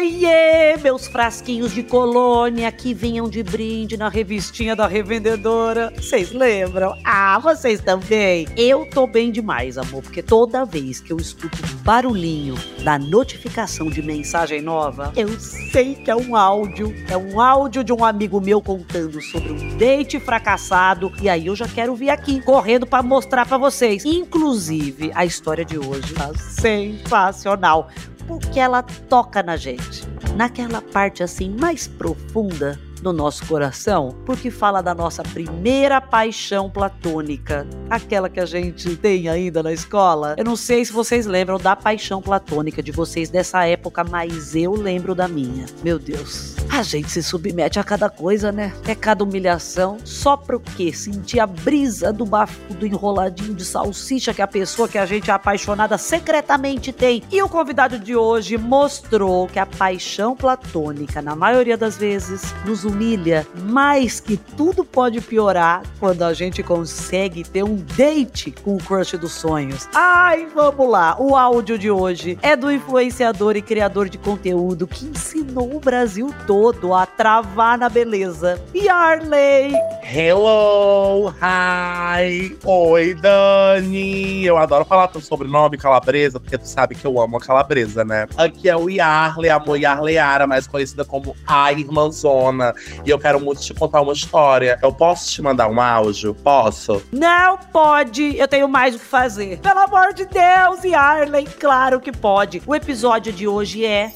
Oiê, meus frasquinhos de colônia que vinham de brinde na revistinha da revendedora. Vocês lembram? Ah, vocês também. Eu tô bem demais, amor, porque toda vez que eu escuto o barulhinho da notificação de mensagem nova, eu sei que é um áudio. É um áudio de um amigo meu contando sobre um date fracassado. E aí eu já quero vir aqui, correndo para mostrar para vocês. Inclusive, a história de hoje tá sensacional porque ela toca na gente, naquela parte assim mais profunda do nosso coração, porque fala da nossa primeira paixão platônica, aquela que a gente tem ainda na escola. Eu não sei se vocês lembram da paixão platônica de vocês dessa época, mas eu lembro da minha. Meu Deus. A gente se submete a cada coisa, né? É cada humilhação. Só pro quê? Sentir a brisa do bafo do enroladinho de salsicha que a pessoa que a gente é apaixonada secretamente tem. E o convidado de hoje mostrou que a paixão platônica, na maioria das vezes, nos humilha, mas que tudo pode piorar quando a gente consegue ter um date com o crush dos sonhos. Ai, vamos lá! O áudio de hoje é do influenciador e criador de conteúdo que ensinou o Brasil todo a travar na beleza. Yarley! Hello! Hi! Oi, Dani! Eu adoro falar teu sobrenome calabresa, porque tu sabe que eu amo a calabresa, né? Aqui é o Yarley, a Yarleyara, mais conhecida como a Irmãzona. E eu quero muito te contar uma história. Eu posso te mandar um áudio? Posso? Não pode! Eu tenho mais o que fazer. Pelo amor de Deus, Yarley! Claro que pode! O episódio de hoje é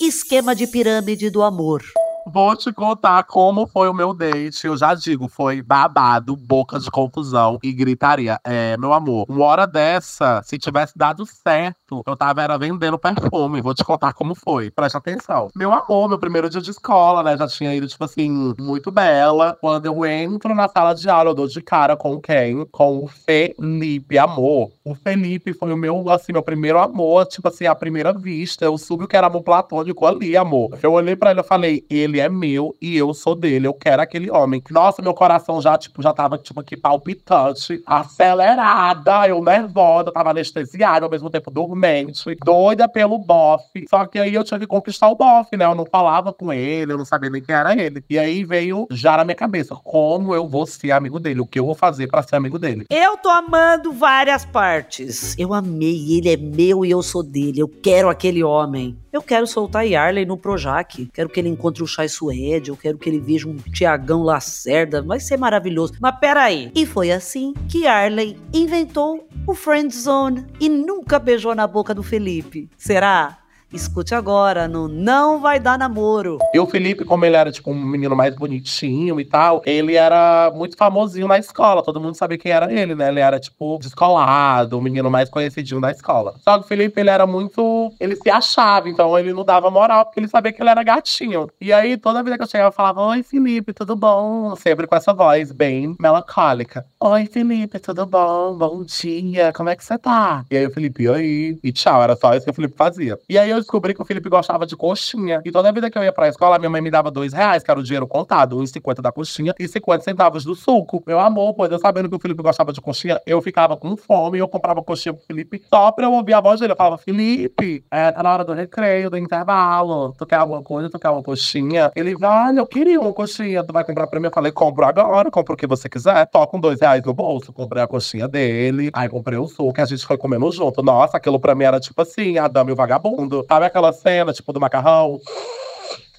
Esquema de Pirâmide do Amor. Vou te contar como foi o meu date. Eu já digo, foi babado, boca de confusão e gritaria. É, meu amor, uma hora dessa, se tivesse dado certo, eu tava era vendendo perfume. Vou te contar como foi. Preste atenção. Meu amor, meu primeiro dia de escola, né? Já tinha ido, tipo assim, muito bela. Quando eu entro na sala de aula, eu dou de cara com quem? Com o Felipe, amor. O Felipe foi o meu, assim, meu primeiro amor, tipo assim, à primeira vista. Eu soube o que era amor platônico ali, amor. Eu olhei pra ele e falei, ele é meu e eu sou dele. Eu quero aquele homem. Nossa, meu coração já, tipo, já tava, tipo, aqui palpitante, acelerada. Eu nervosa, tava anestesiada, ao mesmo tempo dormente, doida pelo bofe. Só que aí eu tinha que conquistar o bofe, né? Eu não falava com ele, eu não sabia nem quem era ele. E aí veio já na minha cabeça, como eu vou ser amigo dele? O que eu vou fazer para ser amigo dele? Eu tô amando várias partes. Eu amei, ele é meu e eu sou dele. Eu quero aquele homem. Eu quero soltar Yarley no Projac. Quero que ele encontre o Chai Suede. Eu quero que ele veja um Tiagão Lacerda. Vai ser maravilhoso. Mas peraí. E foi assim que Yarley inventou o Friend Zone e nunca beijou na boca do Felipe. Será? Escute agora no Não Vai Dar Namoro. E o Felipe, como ele era tipo um menino mais bonitinho e tal, ele era muito famosinho na escola. Todo mundo sabia quem era ele, né? Ele era tipo descolado, o menino mais conhecidinho da escola. Só que o Felipe, ele era muito. Ele se achava, então ele não dava moral, porque ele sabia que ele era gatinho. E aí, toda vida que eu chegava, eu falava: Oi, Felipe, tudo bom? Sempre com essa voz bem melancólica. Oi, Felipe, tudo bom? Bom dia, como é que você tá? E aí o Felipe, aí? E tchau, era só isso que o Felipe fazia. E aí eu descobri que o Felipe gostava de coxinha. E toda vida que eu ia pra escola, minha mãe me dava dois reais, que era o dinheiro contado, 1,50 da coxinha e 50 centavos do suco. Meu amor, pois eu sabendo que o Felipe gostava de coxinha, eu ficava com fome e eu comprava coxinha pro Felipe só pra eu ouvir a voz dele. Eu falava, Felipe, é, tá na hora do recreio, do intervalo. Tu quer alguma coisa? Tu quer uma coxinha? Ele, olha, eu queria uma coxinha. Tu vai comprar pra mim? Eu falei, compro agora, compro o que você quiser. Tô com dois reais no bolso. Comprei a coxinha dele. Aí comprei o suco a gente foi comendo junto. Nossa, aquilo pra mim era tipo assim, a dama e o vagabundo. Sabe aquela cena, tipo, do macarrão?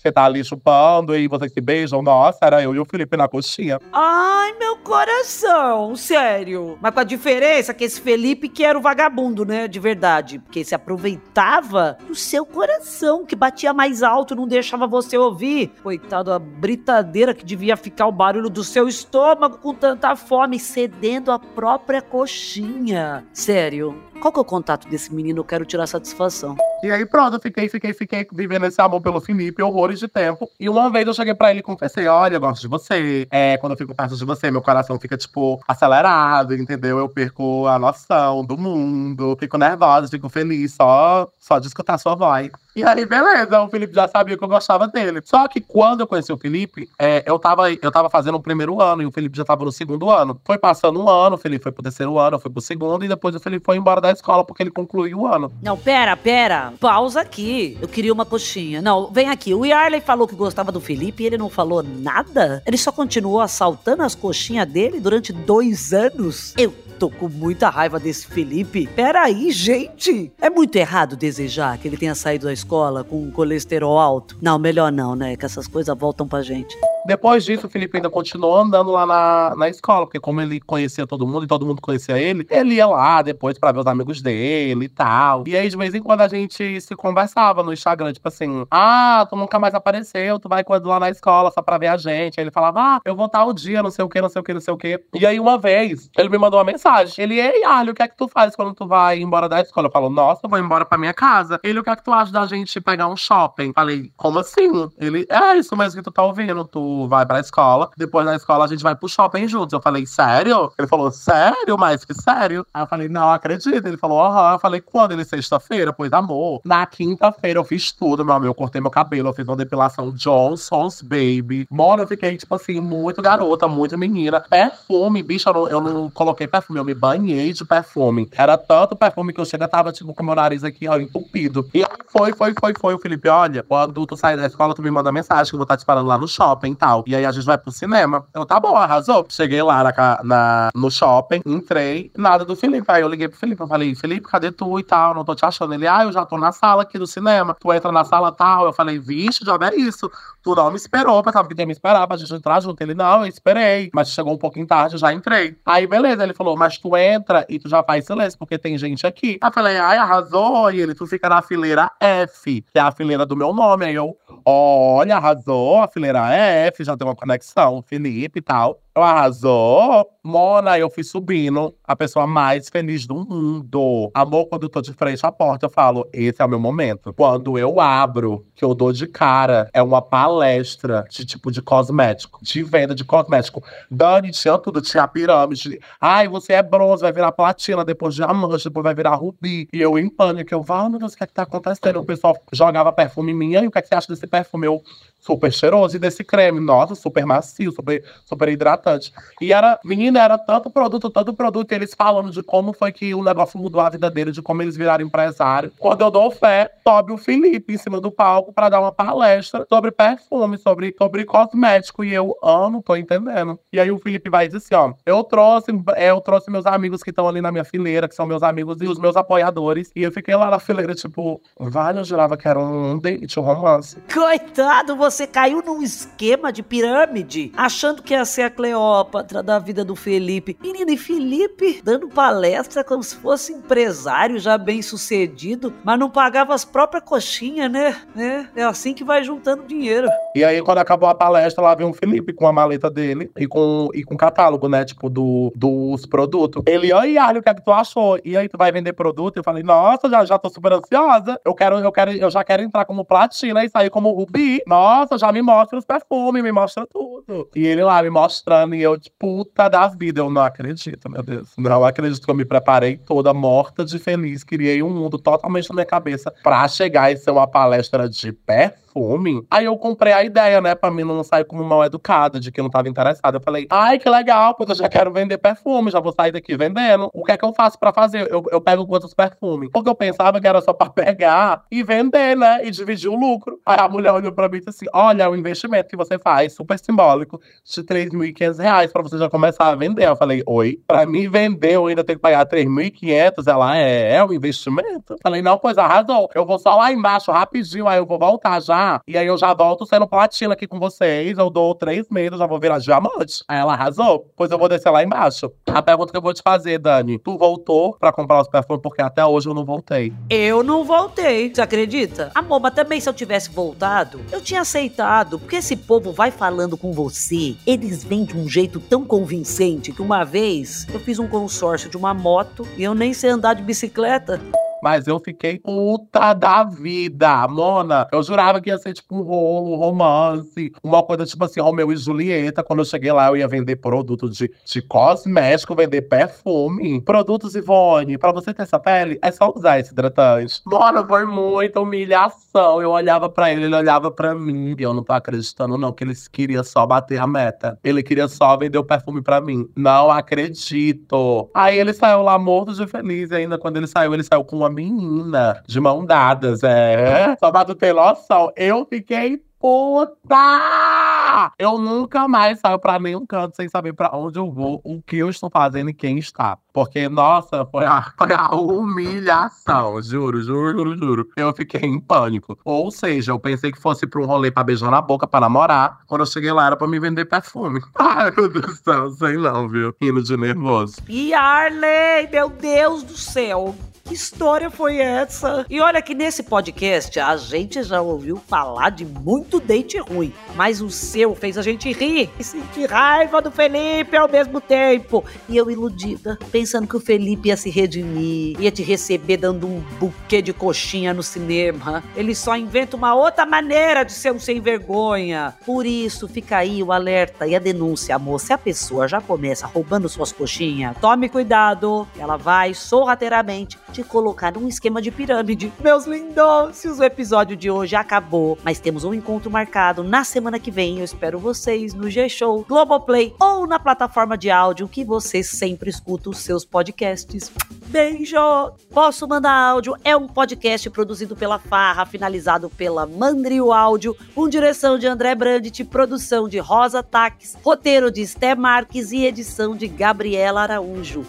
Você tá ali chupando e vocês se beijam. Nossa, era eu e o Felipe na coxinha. Ai, meu coração, sério. Mas com a diferença que esse Felipe que era o vagabundo, né? De verdade. Porque se aproveitava do seu coração, que batia mais alto, não deixava você ouvir. Coitado, a britadeira que devia ficar o barulho do seu estômago com tanta fome, cedendo a própria coxinha. Sério, Qual que é o contato desse menino? Eu quero tirar satisfação. E aí, pronto, eu fiquei, fiquei, fiquei vivendo esse amor pelo Felipe, horrores de tempo. E uma vez eu cheguei pra ele e confessei: olha, eu gosto de você. É, quando eu fico perto de você, meu coração fica, tipo, acelerado, entendeu? Eu perco a noção do mundo, fico nervosa, fico feliz só, só de escutar sua voz. E aí, beleza, o Felipe já sabia que eu gostava dele. Só que quando eu conheci o Felipe, é, eu, tava, eu tava fazendo o primeiro ano e o Felipe já tava no segundo ano. Foi passando um ano, o Felipe foi pro terceiro ano, eu fui pro segundo, e depois o Felipe foi embora da escola porque ele concluiu o ano. Não, pera, pera. Pausa aqui. Eu queria uma coxinha. Não, vem aqui. O Yarley falou que gostava do Felipe e ele não falou nada? Ele só continuou assaltando as coxinhas dele durante dois anos? Eu tô com muita raiva desse Felipe. Peraí, gente. É muito errado desejar que ele tenha saído da escola com colesterol alto. Não, melhor não, né? Que essas coisas voltam pra gente. Depois disso, o Felipe ainda continuou andando lá na, na escola, porque como ele conhecia todo mundo e todo mundo conhecia ele, ele ia lá depois pra ver os amigos dele e tal. E aí, de vez em quando, a gente se conversava no Instagram, tipo assim, ah, tu nunca mais apareceu, tu vai quando lá na escola só pra ver a gente. Aí ele falava, ah, eu vou estar o dia, não sei o que, não sei o que, não sei o que. E aí, uma vez, ele me mandou uma mensagem. Ele, ei, Arley, o que é que tu faz quando tu vai embora da escola? Eu falo, nossa, eu vou embora pra minha casa. Ele, o que é que tu acha da gente pegar um shopping? Falei, como assim? Ele, é isso mesmo que tu tá ouvindo, tu vai pra escola, depois da escola a gente vai pro shopping juntos. Eu falei, sério? Ele falou, sério? Mais que sério? Aí eu falei, não acredito. Ele falou, aham. Eu falei, quando? Ele, sexta-feira? Pois, amor. Na quinta-feira eu fiz tudo, meu amor. Eu cortei meu cabelo, eu fiz uma depilação Johnson's Baby. Mano, eu fiquei, tipo assim, muito garota, muito menina. Perfume, bicho, eu não, eu não coloquei perfume, eu me banhei de perfume. Era tanto perfume que eu chega, tava, tipo, com meu nariz aqui, ó, entupido. E aí foi, foi, foi, foi. O Felipe, olha, quando tu sair da escola, tu me manda mensagem que eu vou estar te parando lá no shopping tal. E aí a gente vai pro cinema. Eu, tá bom, arrasou. Cheguei lá na, na, no shopping, entrei, nada do Felipe. Aí eu liguei pro Felipe, eu falei, Felipe, cadê tu e tal? Não tô te achando. Ele, ah, eu já tô na sala aqui do cinema. Tu entra na sala tal. Eu falei, vixe, já é isso. Tu não me esperou, pensava que ia me esperar pra gente entrar junto. Ele, não, eu esperei. Mas chegou um pouquinho tarde, eu já entrei. Aí, beleza, ele falou, mas tu entra e tu já faz silêncio, porque tem gente aqui. Aí eu falei, ai, arrasou. E ele, tu fica na fileira F, que é a fileira do meu nome. Aí eu, olha, arrasou, a fileira F, já tem uma conexão, Felipe e tal. Eu arrasou. Mona, eu fui subindo, a pessoa mais feliz do mundo. Amor, quando eu tô de frente à porta, eu falo, esse é o meu momento. Quando eu abro, que eu dou de cara, é uma palestra de tipo de cosmético, de venda de cosmético. Dani, tinha tudo, tinha pirâmide. Ai, você é bronze, vai virar platina, depois diamante, depois vai virar rubi. E eu em pânico, eu, ah, meu Deus, o que é que tá acontecendo? O pessoal jogava perfume em mim, e o que é que você acha desse perfume? Eu, super cheiroso e desse creme, nossa, super macio, super, super hidratante. E era, menina, era tanto produto, tanto produto, e eles falando de como foi que o negócio mudou a vida deles, de como eles viraram empresário. Quando eu dou fé, sobe o Felipe em cima do palco para dar uma palestra sobre perfume, sobre, sobre cosmético, e eu amo, tô entendendo. E aí o Felipe vai dizer assim, ó, eu trouxe, é, eu trouxe meus amigos que estão ali na minha fileira, que são meus amigos e os meus apoiadores, e eu fiquei lá na fileira, tipo, vale, eu jurava que era um date, um romance. Coitado, você você caiu num esquema de pirâmide, achando que ia ser a Cleópatra da vida do Felipe. Menina, e Felipe dando palestra como se fosse empresário já bem sucedido, mas não pagava as próprias coxinhas, né? É, é assim que vai juntando dinheiro. E aí, quando acabou a palestra, lá veio um Felipe com a maleta dele e com, e com catálogo, né? Tipo, do, dos produtos. Ele, oi, Arley, o que é que tu achou? E aí, tu vai vender produto? Eu falei, nossa, já, já tô super ansiosa. Eu quero, eu quero, eu já quero entrar como platina e sair como rubi. Nossa, nossa, já me mostra os perfumes, me mostra tudo. E ele lá me mostrando, e eu de puta da vida. Eu não acredito, meu Deus. Não acredito que eu me preparei toda morta de feliz. Criei um mundo totalmente na minha cabeça pra chegar e ser uma palestra de perfume perfume. Aí eu comprei a ideia, né, pra mim não sair como mal educada, de que eu não tava interessada. Eu falei, ai, que legal, pois eu já quero vender perfume, já vou sair daqui vendendo. O que é que eu faço pra fazer? Eu, eu pego quantos perfumes? Porque eu pensava que era só pra pegar e vender, né, e dividir o lucro. Aí a mulher olhou pra mim e disse assim, olha, o investimento que você faz, super simbólico, de 3.500 reais pra você já começar a vender. Eu falei, oi, pra mim vender eu ainda tenho que pagar 3.500? Ela, é, é um investimento? Eu falei, não, pois arrasou. Eu vou só lá embaixo rapidinho, aí eu vou voltar já E aí eu já volto sendo platina aqui com vocês. Eu dou três meses, já vou virar diamante. Aí ela arrasou. Pois eu vou descer lá embaixo. A pergunta que eu vou te fazer, Dani. Tu voltou pra comprar os perfumes porque até hoje eu não voltei. Eu não voltei, você acredita? Amor, mas também se eu tivesse voltado, eu tinha aceitado. Porque esse povo vai falando com você. Eles vêm de um jeito tão convincente que uma vez eu fiz um consórcio de uma moto e eu nem sei andar de bicicleta. Mas eu fiquei puta da vida, Mona. Eu jurava que ia ser tipo um rolo, um romance, uma coisa tipo assim, Romeu e Julieta. Quando eu cheguei lá, eu ia vender produto de, de cosmético, vender perfume. Produtos Ivone, pra você ter essa pele, é só usar esse hidratante. Mona, foi muita humilhação. Eu olhava pra ele, ele olhava pra mim. E eu não tô acreditando, não, que ele queria só bater a meta. Ele queria só vender o perfume pra mim. Não acredito. Aí ele saiu lá morto de feliz. E ainda quando ele saiu, ele saiu com uma menina de mão dadas, é. Só pra tu eu fiquei puta! Eu nunca mais saio pra nenhum canto sem saber pra onde eu vou, o que eu estou fazendo e quem está. Porque, nossa, foi a, foi a humilhação. Juro, juro, juro, juro. Eu fiquei em pânico. Ou seja, eu pensei que fosse pra um rolê pra beijar na boca, pra namorar. Quando eu cheguei lá, era pra me vender perfume. Ai, meu Deus do céu, sei não, viu? Rindo de nervoso. E Arley, meu Deus do céu. Que história foi essa? E olha que nesse podcast a gente já ouviu falar de muito date ruim, mas o seu fez a gente rir e sentir raiva do Felipe ao mesmo tempo. E eu iludida, pensando que o Felipe ia se redimir, ia te receber dando um buquê de coxinha no cinema. Ele só inventa uma outra maneira de ser um sem vergonha. Por isso, fica aí o alerta e a denúncia, amor. Se a pessoa já começa roubando suas coxinhas, tome cuidado. Ela vai sorrateiramente te colocar num esquema de pirâmide. Meus lindões, o episódio de hoje acabou, mas temos um encontro marcado na semana que vem. Eu espero vocês no G-Show, Globoplay ou na plataforma de áudio que você sempre escuta os seus podcasts. Beijo! Posso mandar áudio? É um podcast produzido pela Farra, finalizado pela Mandrio Áudio, com direção de André Brandt, produção de Rosa Taques, roteiro de Sté Marques e edição de Gabriela Araújo.